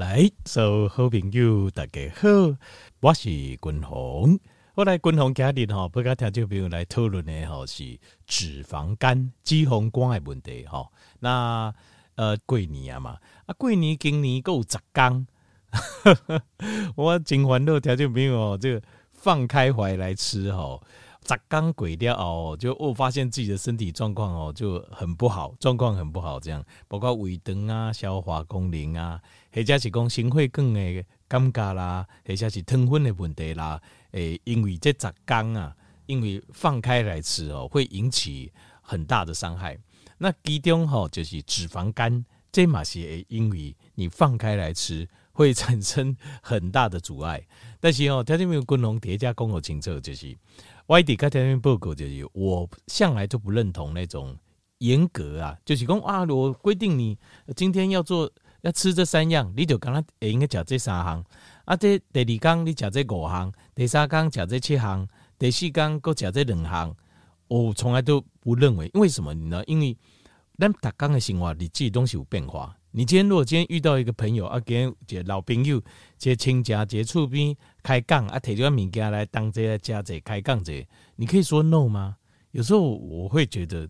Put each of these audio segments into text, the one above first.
来，所有好朋友大家好，我是君鸿。我来君鸿家里哈，不跟听众朋友来讨论的吼是脂肪肝、脂肪肝的问题哈。那呃，过年啊嘛，啊过年今年够十天，我真烦恼，听众朋友这个放开怀来吃哈。砸缸鬼掉哦，就我发现自己的身体状况哦就很不好，状况很不好，这样包括胃肠啊、消化功能啊，或者是讲心血管的感觉啦，或者是糖分的问题啦，诶，因为这砸缸啊，因为放开来吃哦，会引起很大的伤害。那其中吼就是脂肪肝，这嘛是因为你放开来吃会产生很大的阻碍。但是哦，条件没有共同叠加共有清楚就是。外地跟台湾报告就是，我向来就不认同那种严格啊，就是讲啊，我规定你今天要做要吃这三样，你就刚刚也应该讲这三项啊。这第二缸你讲这五项，第三缸讲这七项，第四缸够讲这两项。我从来都不认为，因为什么呢？因为咱大缸的生活，你自己东西有变化。你今天如果今天遇到一个朋友啊，跟一个老朋友，一个亲家这厝边开杠啊，提着物件来当这来加这开讲这，你可以说 no 吗？有时候我会觉得，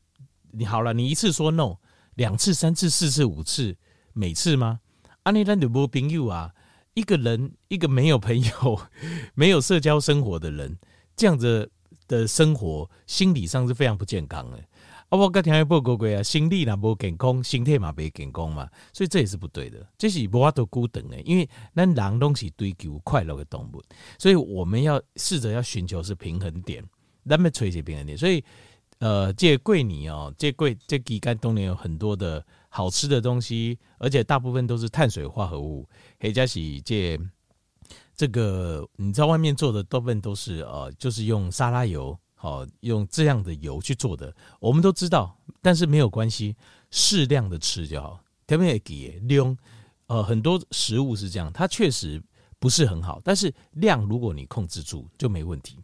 你好了，你一次说 no，两次、三次、四次、五次，每次吗？啊，你咱就没朋友啊，一个人一个没有朋友、没有社交生活的人，这样子的生活，心理上是非常不健康的。啊，我刚听下报告过啊，心理那不健康，身体嘛不健康嘛，所以这也是不对的。这是无法度孤等的，因为咱人拢是追求快乐的动物，所以我们要试着要寻求是平衡点，咱们垂直平衡点。所以，呃，这过年哦，这过这期间冬年有很多的好吃的东西，而且大部分都是碳水化合物，或者是这这个你知道外面做的大部分都是呃，就是用沙拉油。好，用这样的油去做的，我们都知道，但是没有关系，适量的吃就好。特别给量，呃，很多食物是这样，它确实不是很好，但是量如果你控制住就没问题。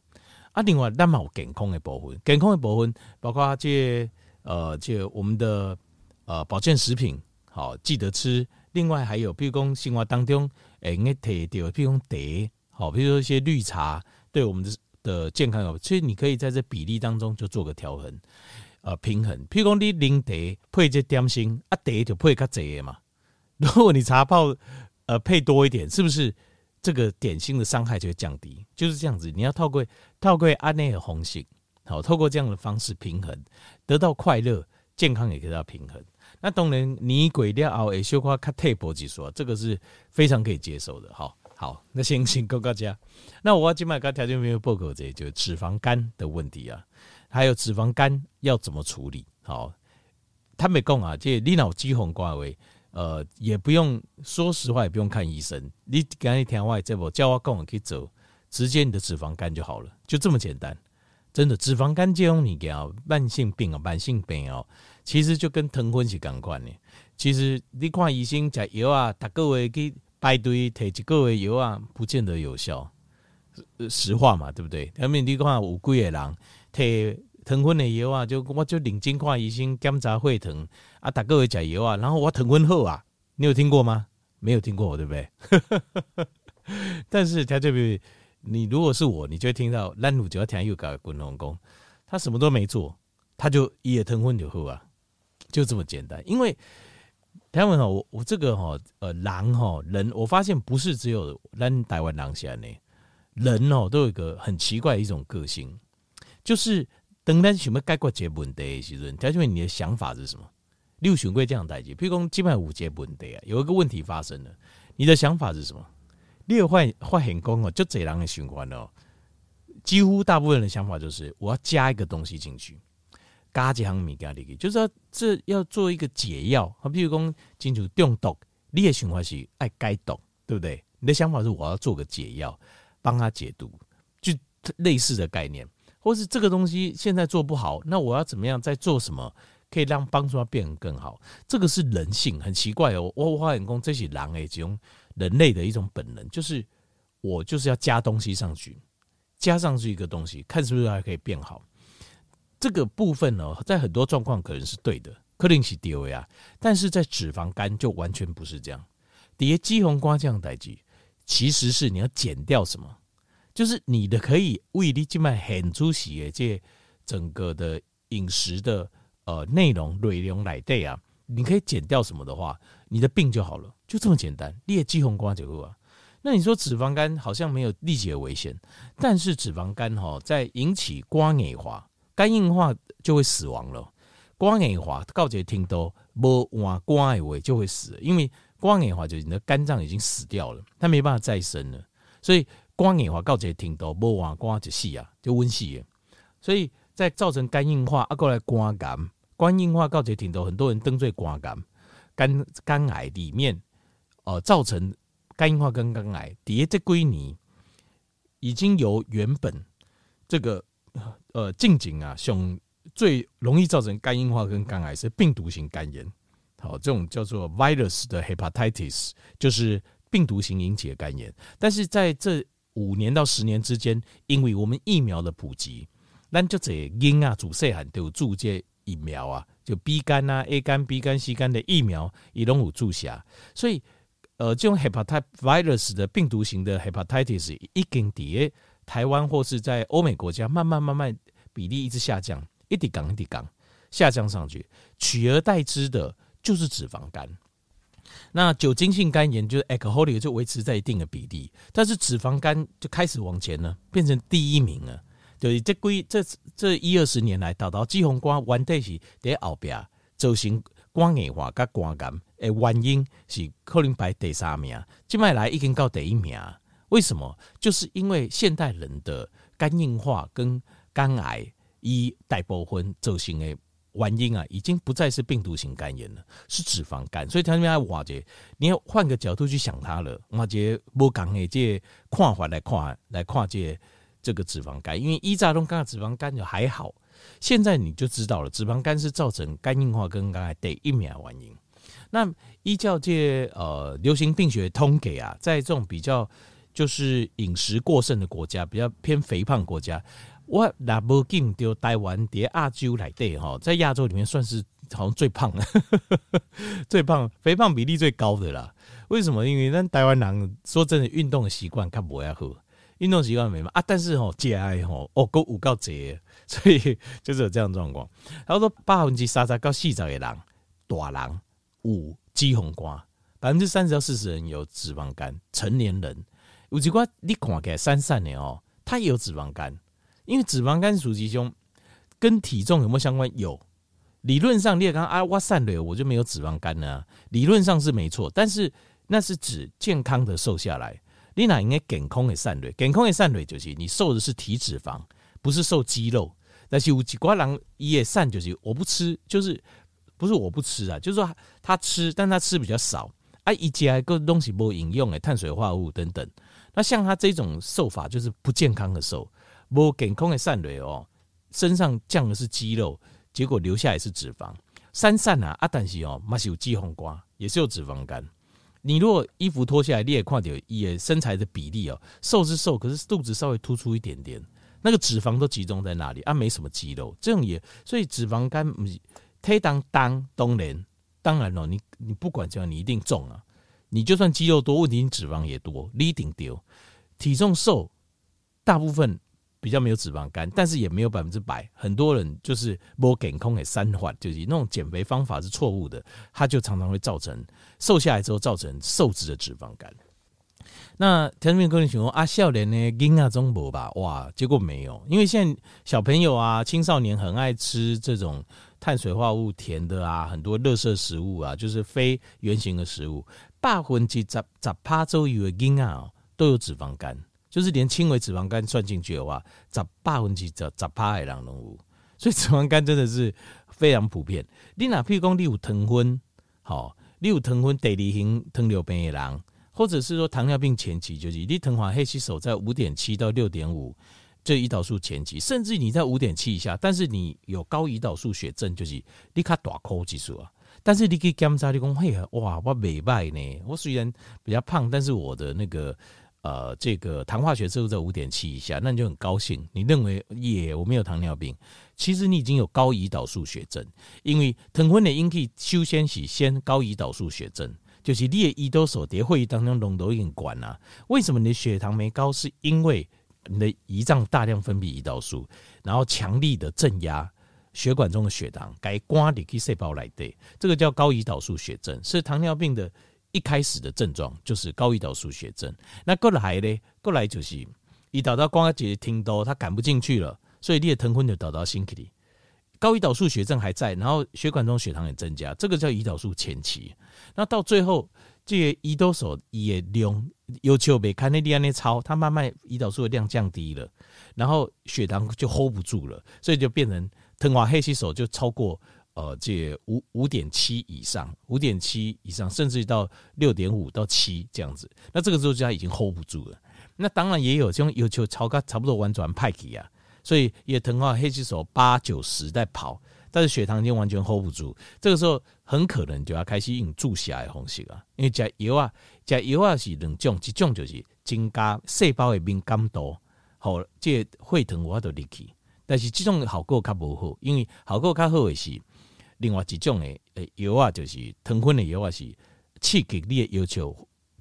啊，另外，那么健康的部分，健康的部分包括这呃，这我们的呃保健食品，好记得吃。另外还有，比如讲生活当中，诶，应该提到，比如讲茶，好，比如说一些绿茶，对我们的。的健康有，所以你可以在这比例当中就做个调衡，呃，平衡。譬如讲你零茶配这点心，啊，茶就配较侪嘛。如果你茶泡呃配多一点，是不是这个点心的伤害就会降低？就是这样子，你要透过透过安内的红心，好，透过这样的方式平衡，得到快乐，健康也得到平衡。那当然，你鬼掉熬诶，修花卡退波技术，这个是非常可以接受的，哈。好，那先请告告家。那我今麦跟条件没有报告这，就是脂肪肝的问题啊，还有脂肪肝要怎么处理？好，他没讲啊，这你脑肌红挂位，呃，也不用说实话，也不用看医生，你赶紧听话，这不叫我跟我去走，直接你的脂肪肝就好了，就这么简单。真的，脂肪肝这种你讲慢性病啊，慢性病哦，其实就跟糖分是相关的。其实你看医生吃药啊，大个月去。排队提一个月药啊，不见得有效。实话嘛，对不对？下面你看有几个人提糖分的药啊，就我就认真看医生检查血糖啊，大个月吃药啊，然后我糖分好啊，你有听过吗？没有听过，对不对？但是他这边，你如果是我，你就会听到烂乳就要听又搞滚龙功，他什么都没做，他就一夜糖分就好啊，就这么简单，因为。他们哈，我我这个哈，呃，狼哈，人，我发现不是只有咱台湾狼先呢，人哦都有一个很奇怪的一种个性，就是当咱想要解决这个问题的时阵，条件你的想法是什么？你有想过这样代志，譬如讲基本上有这个问题啊，有一个问题发生了，你的想法是什么？你有发发现讲哦，就这样的循环哦，几乎大部分人的想法就是我要加一个东西进去。加几行物件里去，就是说这要做一个解药。好，比如讲进去中毒，你的想法是爱解毒，对不对？你的想法是我要做个解药，帮他解毒，就类似的概念。或是这个东西现在做不好，那我要怎么样再做什么，可以让帮助他变得更好？这个是人性，很奇怪哦。我发现讲这些狼诶，这种人类的一种本能，就是我就是要加东西上去，加上去一个东西，看是不是还可以变好。这个部分呢，在很多状况可能是对的，可能是对的啊，但是在脂肪肝就完全不是这样。叠肌红瓜这样代志，其实是你要减掉什么？就是你的可以为你静脉很出血，这整个的饮食的呃内容内容来对啊，你可以减掉什么的话，你的病就好了，就这么简单。列肌红瓜就好啊。那你说脂肪肝好像没有立即的危险，但是脂肪肝哈，在引起肝硬化、肝硬化就会死亡了。肝硬化告诫听都无换肝的话就会死，因为肝硬化就是你的肝脏已经死掉了，它没办法再生了。所以肝硬化告诫听都无换肝就死啊，就温死。所以在造成肝硬化啊，过来肝癌，肝硬化告诫听都很多人登罪肝癌、肝肝癌里面，呃，造成。肝硬化跟肝癌叠这归你，已经由原本这个呃近景啊，像最容易造成肝硬化跟肝癌是病毒型肝炎，好，这种叫做 virus 的 hepatitis，就是病毒型引起的肝炎。但是在这五年到十年之间，因为我们疫苗的普及，咱就这因啊，主细汉都有注射疫苗啊，就 B 肝啊、A 肝、B 肝、C 肝的疫苗也都有注下，所以。呃，这种 hepatitis virus 的病毒型的 hepatitis 已经在台湾或是在欧美国家慢慢慢慢比例一直下降，一滴杠一滴杠下降上去，取而代之的就是脂肪肝。那酒精性肝炎就是 alcoholic 就维持在一定的比例，但是脂肪肝就开始往前了，变成第一名了。就是这归这这一二十年来，到到肌红瓜完对是在后边造成肝硬化跟肝癌。诶，原因是可能排第三名，这麦来已经到第一名。为什么？就是因为现代人的肝硬化跟肝癌，以大部分造成的原因啊，已经不再是病毒型肝炎了，是脂肪肝。所以他们要瓦解，你要换个角度去想它了。瓦解不讲诶，这看法来看，来看这这个脂肪肝，因为依扎东刚刚脂肪肝就还好，现在你就知道了，脂肪肝是造成肝硬化跟肝癌第一名的原因。那依照这呃流行病学通给啊，在这种比较就是饮食过剩的国家，比较偏肥胖国家，我那不紧就台湾在亚洲来对哈，在亚洲里面算是好像最胖的，最胖肥胖比例最高的啦。为什么？因为咱台湾人说真的，运动的习惯较不爱好，运动习惯没嘛啊，但是吼节哀吼哦够有够节，所以就是有这样状况。然后说百分之三十到四十的人，大人。五肌红瓜，百分之三十到四十人有脂肪肝，成年人有几瓜你看起来三三年哦，他也有脂肪肝，因为脂肪肝属于胸，跟体重有没有相关？有，理论上你也刚啊，我散了，我就没有脂肪肝了，理论上是没错，但是那是指健康的瘦下来，你哪应该健康的散了，健康的散了就是你瘦的是体脂肪，不是瘦肌肉，但是有几瓜人也散就是我不吃，就是。不是我不吃啊，就是说他吃，但他吃比较少啊，一加个东西不饮用诶，碳水化合物等等。那像他这种瘦法就是不健康的瘦，不健康的散累哦，身上降的是肌肉，结果留下来是脂肪。三散啊，啊但是哦，嘛是有肌红瓜，也是有脂肪肝。你如果衣服脱下来，你也看到也身材的比例哦，瘦是瘦，可是肚子稍微突出一点点，那个脂肪都集中在那里啊，没什么肌肉，这种也所以脂肪肝。黑当当冬连，当然了，你你不管怎样，你一定重啊！你就算肌肉多，问题你脂肪也多，你一定丢。体重瘦，大部分比较没有脂肪肝，但是也没有百分之百。很多人就是不健康的三环，就是那种减肥方法是错误的，它就常常会造成瘦下来之后造成瘦子的脂肪肝。那田明哥，你请问阿笑脸呢？婴儿中博吧？哇，结果没有，因为现在小朋友啊、青少年很爱吃这种。碳水化合物甜的啊，很多垃圾食物啊，就是非圆形的食物。百分之十十趴左右的婴儿都有脂肪肝，就是连轻微脂肪肝算进去的话，十百分之十十趴的人都有。所以脂肪肝真的是非常普遍。你哪譬如讲你有糖分，好，你有糖分第二型糖尿病的人，或者是说糖尿病前期，就是你糖化黑吸手在五点七到六点五。这胰岛素前期，甚至你在五点七以下，但是你有高胰岛素血症，就是你卡大口技术啊。但是你可以检查，你讲嘿哇，我没败呢。我虽然比较胖，但是我的那个呃，这个糖化血色在五点七以下，那你就很高兴。你认为耶，我没有糖尿病，其实你已经有高胰岛素血症，因为糖分的引起首先是先高胰岛素血症。就是你的胰岛素在会议当中浓度已经高了。为什么你的血糖没高？是因为你的胰脏大量分泌胰岛素，然后强力的镇压血管中的血糖，该刮里去细胞来对，这个叫高胰岛素血症，是糖尿病的一开始的症状，就是高胰岛素血症。那过来呢？过来就是胰岛到光节听多，它赶不进去了，所以你的糖分就导到身体里。高胰岛素血症还在，然后血管中血糖也增加，这个叫胰岛素前期。那到最后，这个胰岛素也量要求没看那量那超，它慢慢胰岛素的量降低了，然后血糖就 hold 不住了，所以就变成糖化黑吸手就超过呃这五五点七以上，五点七以上，甚至到六点五到七这样子。那这个时候就已经 hold 不住了。那当然也有这种要求超高，差不多完全派去啊。所以也疼啊，黑气手八九十在跑，但是血糖已经完全 hold 不住，这个时候很可能就要开始用注射的方式啊，因为加油啊，加油啊是两种，一种就是增加细胞的敏感度，好，这会疼我都离去，但是这种效果较无好，因为效果较好的是另外一种的诶药啊，就是糖分的药啊是刺激你的要求，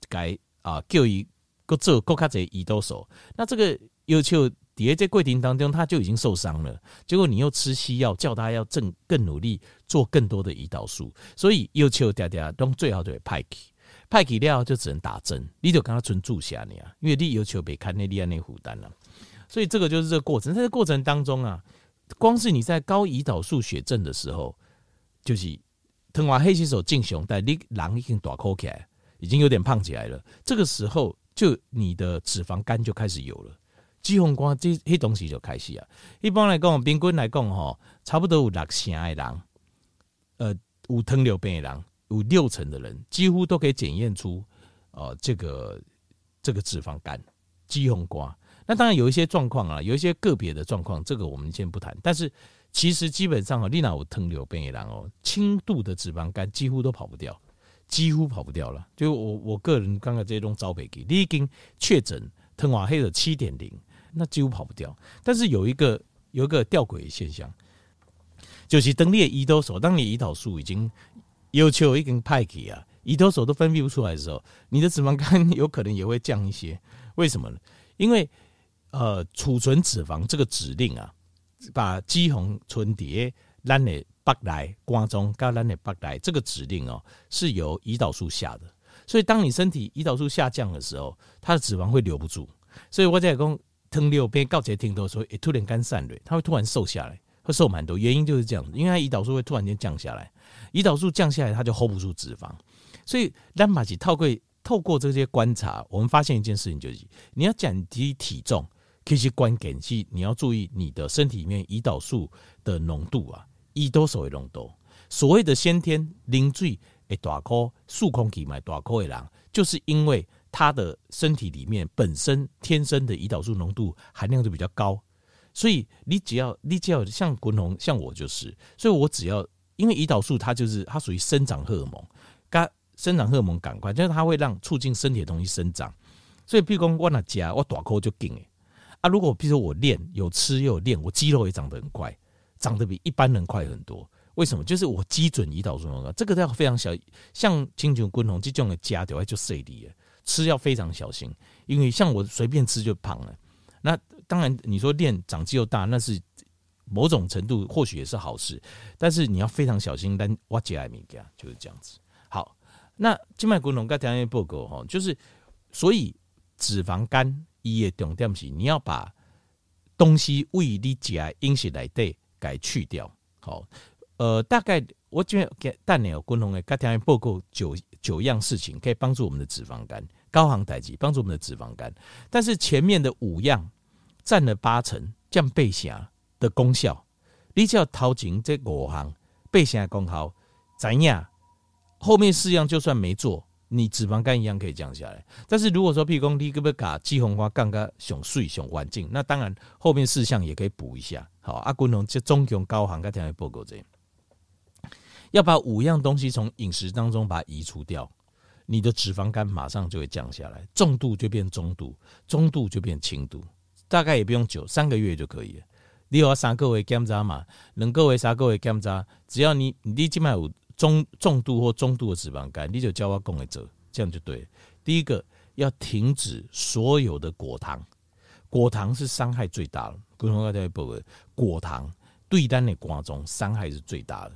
该啊叫伊搁做搁较侪胰岛素，那这个要求。底下在过程当中，他就已经受伤了。结果你又吃西药，叫他要正更努力做更多的胰岛素，所以要求大家都最好就会派去，派去了就只能打针，你就跟他存注下你啊，因为你要求别看那你安那负担了。所以这个就是这个过程，在这个过程当中啊，光是你在高胰岛素血症的时候，就是疼完黑洗手进熊，但你人已经大口起来，已经有点胖起来了。这个时候，就你的脂肪肝就开始有了。脂肪肝这些东西就开始啊。一般来讲，平均来讲吼，差不多有六成的人，呃，有糖尿病的人，有六成的人几乎都可以检验出，呃，这个这个脂肪肝、脂肪肝。那当然有一些状况啊，有一些个别的状况，这个我们先不谈。但是其实基本上啊，你那有糖尿病的人哦，轻度的脂肪肝几乎都跑不掉，几乎跑不掉了。就我我个人刚刚这种招北给，你已经确诊糖化黑的七点零。那几乎跑不掉，但是有一个有一个吊诡的现象，就是当你胰岛素，当你胰岛素已经要求已经派给啊，胰岛素都分泌不出来的时候，你的脂肪肝 有可能也会降一些。为什么呢？因为呃，储存脂肪这个指令啊，把肌红存叠咱的白来瓜中，跟咱的白来这个指令哦，是由胰岛素下的。所以当你身体胰岛素下降的时候，它的脂肪会留不住。所以我在讲。糖尿病告诫听多说，突然肝散了，他会突然瘦下来，会瘦蛮多。原因就是这样，因为它胰岛素会突然间降下来，胰岛素降下来，他就 hold 不住脂肪。所以，咱把其透过透过这些观察，我们发现一件事情，就是你要降低体重，其实关键是你要注意你的身体里面胰岛素的浓度啊，胰岛素的浓度。所谓的先天零最诶大颗数空体买大颗的人，就是因为。他的身体里面本身天生的胰岛素浓度含量就比较高，所以你只要你只要像滚红像我就是，所以我只要因为胰岛素它就是它属于生长荷尔蒙，跟生长荷尔蒙赶快，就是它会让促进身体的东西生长，所以譬如说我那家我大口就紧诶啊，如果譬如说我练有吃又有练，我肌肉也长得很快，长得比一般人快很多。为什么？就是我基准胰岛素浓度这个要非常小，像亲像滚红这种的家就会就碎离吃要非常小心，因为像我随便吃就胖了。那当然，你说练长肌肉大，那是某种程度或许也是好事，但是你要非常小心。但我节爱米加就是这样子。好，那静脉骨龙跟条件报告哈，就是所以脂肪肝伊的重点是你要把东西为你节饮食来对改去掉。好，呃，大概我觉得蛋奶有骨龙的跟条件报告九九样事情可以帮助我们的脂肪肝。高航代志帮助我们的脂肪肝，但是前面的五样占了八成降背下的功效。你只要掏钱这五行背下功效，怎样？后面四样就算没做，你脂肪肝一样可以降下来。但是如果说，譬如讲你可不可以把肌红花杠杠熊碎熊环境，那当然后面四项也可以补一下。好，阿君龙这中雄高航跟听下报告这，要把五样东西从饮食当中把它移除掉。你的脂肪肝马上就会降下来，重度就变中度，中度就变轻度，大概也不用久，三个月就可以了。你有三个月检查嘛？两个月、三个月检查，只要你你起码有中重度或中度的脂肪肝，你就叫我讲的做，这样就对。第一个要停止所有的果糖，果糖是伤害最大的。果糖在报果糖对单的瓜中伤害是最大的。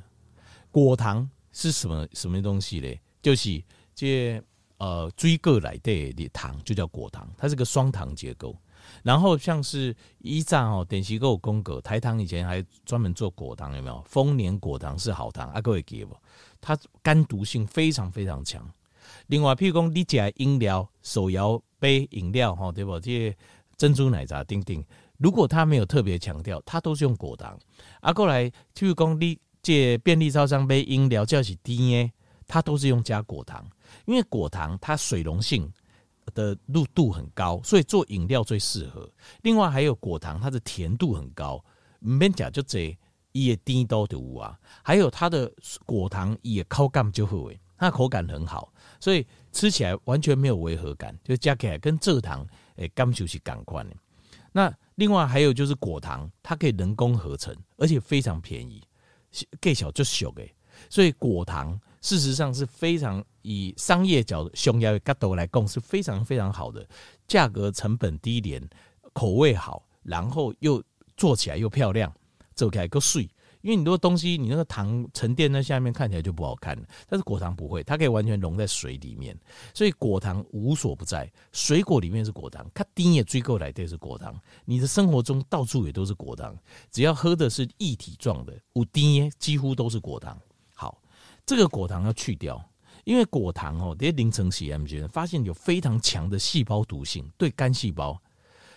果糖是什么什么东西嘞？就是这呃水果来的糖就叫果糖，它是个双糖结构。然后像是一战哦，电视有公告，台糖以前还专门做果糖，有没有？丰年果糖是好糖，啊，各位记不？它肝毒性非常非常强。另外，譬如讲你吃饮料、手摇杯饮料，哈，对不？这些珍珠奶茶、丁丁，如果它没有特别强调，它都是用果糖。啊，过来，譬如讲你这便利超商杯饮料，叫是甜的，它都是用加果糖，因为果糖它水溶性。的露度很高，所以做饮料最适合。另外还有果糖，它的甜度很高，唔免讲就这也低都的物啊。还有它的果糖也口感就会，它口感很好，所以吃起来完全没有违和感，就加起来跟蔗糖诶，感觉是感官的。那另外还有就是果糖，它可以人工合成，而且非常便宜，计小就小诶，所以果糖。事实上是非常以商业角度，匈牙利角度来供是非常非常好的，价格成本低廉，口味好，然后又做起来又漂亮，做起来够水。因为很多东西你那个糖沉淀在下面看起来就不好看了，但是果糖不会，它可以完全溶在水里面，所以果糖无所不在。水果里面是果糖，它丁也追过来的是果糖。你的生活中到处也都是果糖，只要喝的是液体状的，五丁几乎都是果糖。这个果糖要去掉，因为果糖哦，这些凌晨时 M G 发现有非常强的细胞毒性，对肝细胞。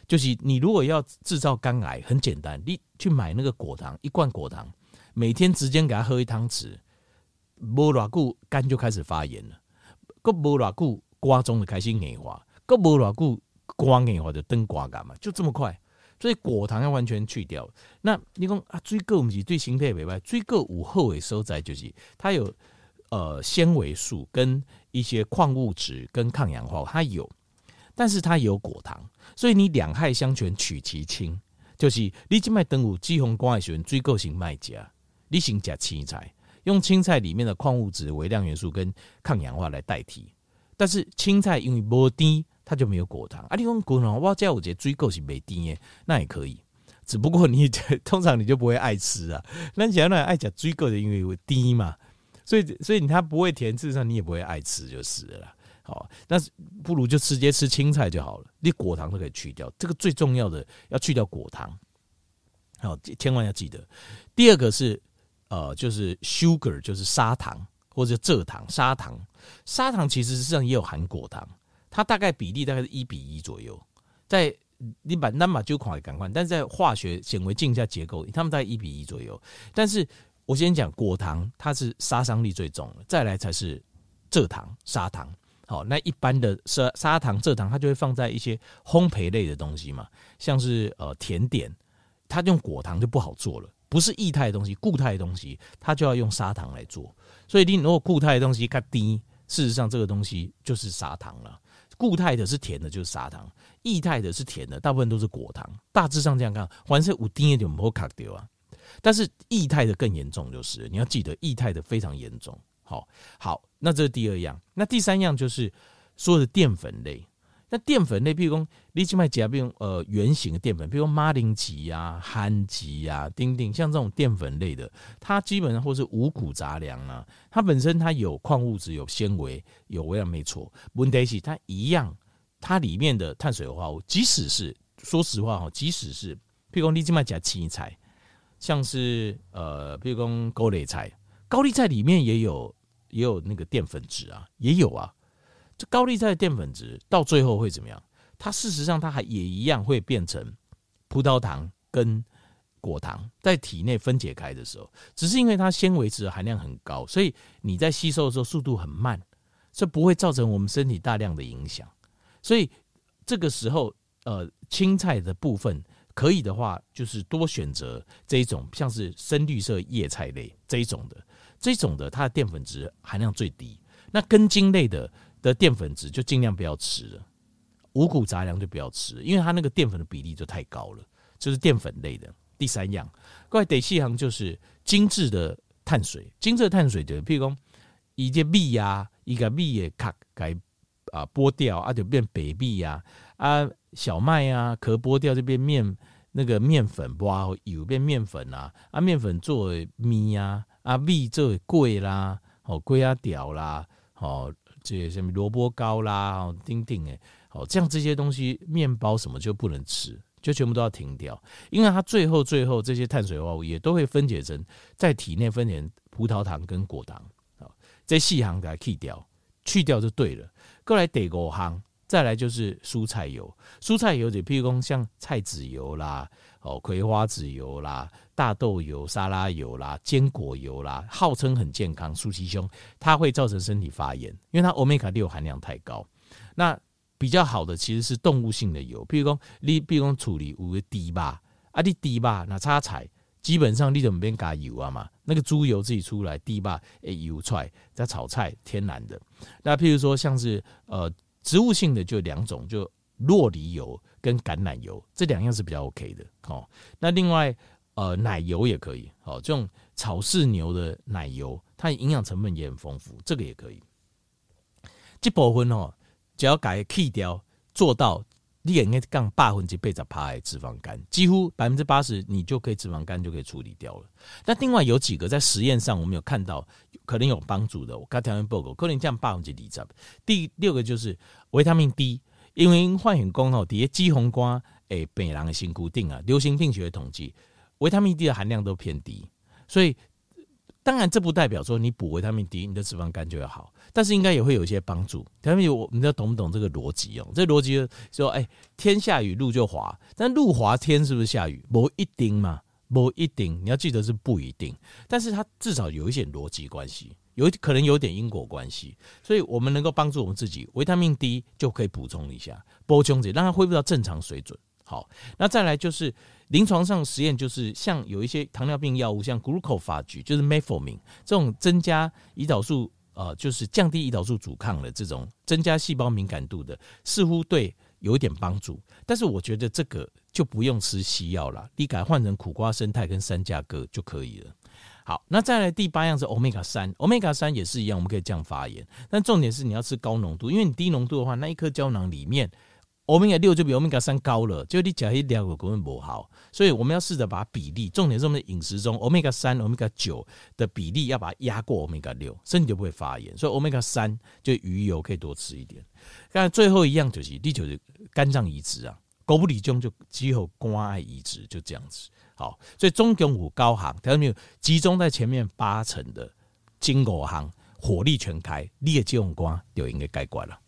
就是你如果要制造肝癌，很简单，你去买那个果糖，一罐果糖，每天直接给他喝一汤匙，没多久肝就开始发炎了，过没多久瓜中的开心硬化，过没多久瓜硬化就灯瓜干嘛，就这么快。所以果糖要完全去掉。那你讲啊，水果不是对身体袂坏，水果有好的所在就是它有呃纤维素跟一些矿物质跟抗氧化，它有，但是它有果糖，所以你两害相权取其轻，就是你今麦登有脂肪肝的时候，水果型卖家，你先加青菜，用青菜里面的矿物质、微量元素跟抗氧化来代替，但是青菜因为无甜。它就没有果糖啊！你讲果糖，我这有些水果是没甜耶，那也可以。只不过你通常你就不会爱吃啊。那你想要爱吃水果的，因为有甜嘛，所以所以它不会甜，事实上你也不会爱吃就是了。好，那不如就直接吃青菜就好了。你果糖都可以去掉，这个最重要的要去掉果糖。好，千万要记得。第二个是呃，就是 sugar，就是砂糖或者蔗糖、砂糖。砂糖其实实际上也有含果糖。它大概比例大概是一比一左右，在你把那么就快赶快，但是在化学显微镜下结构，它们在一比一左右。但是我先讲果糖，它是杀伤力最重的，再来才是蔗糖、砂糖。好，那一般的砂砂糖、蔗糖，它就会放在一些烘焙类的东西嘛，像是呃甜点，它用果糖就不好做了，不是液态的东西，固态的东西，它就要用砂糖来做。所以你如果固态的东西它低，事实上这个东西就是砂糖了。固态的是甜的，就是砂糖；液态的是甜的，大部分都是果糖。大致上这样看，还是五丁一点不会卡掉啊。但是液态的更严重，就是你要记得液态的非常严重。好，好，那这是第二样。那第三样就是所有的淀粉类。那淀粉类，譬如说，你去买几啊？比如呃，圆形的淀粉，比如说马铃薯呀、番薯呀、丁丁，像这种淀粉类的，它基本上或是五谷杂粮啊，它本身它有矿物质、有纤维、有微量，没错。问题是它一样，它里面的碳水化合物，即使是说实话哈，即使是譬如说你去买加青菜，像是呃，譬如说高丽菜，高丽菜里面也有也有那个淀粉质啊，也有啊。高丽菜的淀粉质到最后会怎么样？它事实上它还也一样会变成葡萄糖跟果糖在体内分解开的时候，只是因为它纤维质含量很高，所以你在吸收的时候速度很慢，这不会造成我们身体大量的影响。所以这个时候，呃，青菜的部分可以的话，就是多选择这一种像是深绿色叶菜类这一种的，这种的它的淀粉质含量最低。那根茎类的。的淀粉质就尽量不要吃了，五谷杂粮就不要吃了，因为它那个淀粉的比例就太高了，就是淀粉类的。第三样，各位得细行就是精致的碳水，精致的碳水就是，譬如讲，一个米啊，一个米也卡改啊剥掉啊，就变白米呀，啊小麦啊壳剥掉就变面，那个面粉哇有变面粉啊，啊面粉作为米啊，啊米作为粿啦，哦粿啊条啦，哦这些什么萝卜糕啦，丁丁诶，哦这样这些东西面包什么就不能吃。就全部都要停掉，因为它最后最后这些碳水化合物也都会分解成在体内分解葡萄糖跟果糖好，这细行给它去掉，去掉就对了。过来第五行，再来就是蔬菜油，蔬菜油就譬如说像菜籽油啦、哦葵花籽油啦、大豆油、沙拉油啦、坚果油啦，号称很健康，舒其胸，它会造成身体发炎，因为它欧米伽六含量太高。那比较好的其实是动物性的油，譬如讲你，比如讲处理有个猪吧，啊，你猪吧那炒菜，基本上你就免加油啊嘛，那个猪油自己出来，猪吧诶油出来再炒菜，天然的。那譬如说像是呃植物性的就两种，就酪梨油跟橄榄油这两样是比较 OK 的。哦，那另外呃奶油也可以，哦，这种草饲牛的奶油，它营养成分也很丰富，这个也可以。这部分哦。只要改去掉，做到你应该降百分之八十趴的脂肪肝，几乎百分之八十，你就可以脂肪肝就可以处理掉了。那另外有几个在实验上我们有看到可能有帮助的，我刚条件报告可能降百分之二十。第六个就是维他命 D，因为发现讲吼，底下肌红光诶，病人的心固定啊，流行病学统计，维他命 D 的含量都偏低，所以。当然，这不代表说你补维他命 D，你的脂肪肝就会好，但是应该也会有一些帮助。他们有，你知道懂不懂这个逻辑哦？这逻辑说，哎，天下雨路就滑，但路滑天是不是下雨？不一定嘛，不一定。你要记得是不一定，但是它至少有一些逻辑关系，有可能有点因果关系，所以我们能够帮助我们自己，维他命 D 就可以补充一下，补充点，让它恢复到正常水准。好，那再来就是临床上实验，就是像有一些糖尿病药物，像 glucophage，就是 metformin 这种增加胰岛素，呃，就是降低胰岛素阻抗的这种增加细胞敏感度的，似乎对有一点帮助。但是我觉得这个就不用吃西药了，你改换成苦瓜生态跟三价鸽就可以了。好，那再来第八样是 omega 三，omega 三也是一样，我们可以降发炎，但重点是你要吃高浓度，因为你低浓度的话，那一颗胶囊里面。欧米伽六就比欧米伽三高了，就你讲一两个根本不好，所以我们要试着把比例，重点是我们的饮食中欧米伽三、欧米伽九的比例要把它压过欧米伽六，身体就不会发炎。所以欧米伽三就鱼油可以多吃一点。但最后一样就是第九是肝脏移植啊，狗不理中就只有关爱移植就这样子。好，所以中共五高行，它没有集中在前面八成的金狗行火力全开，你的肌肉光就应该改观了。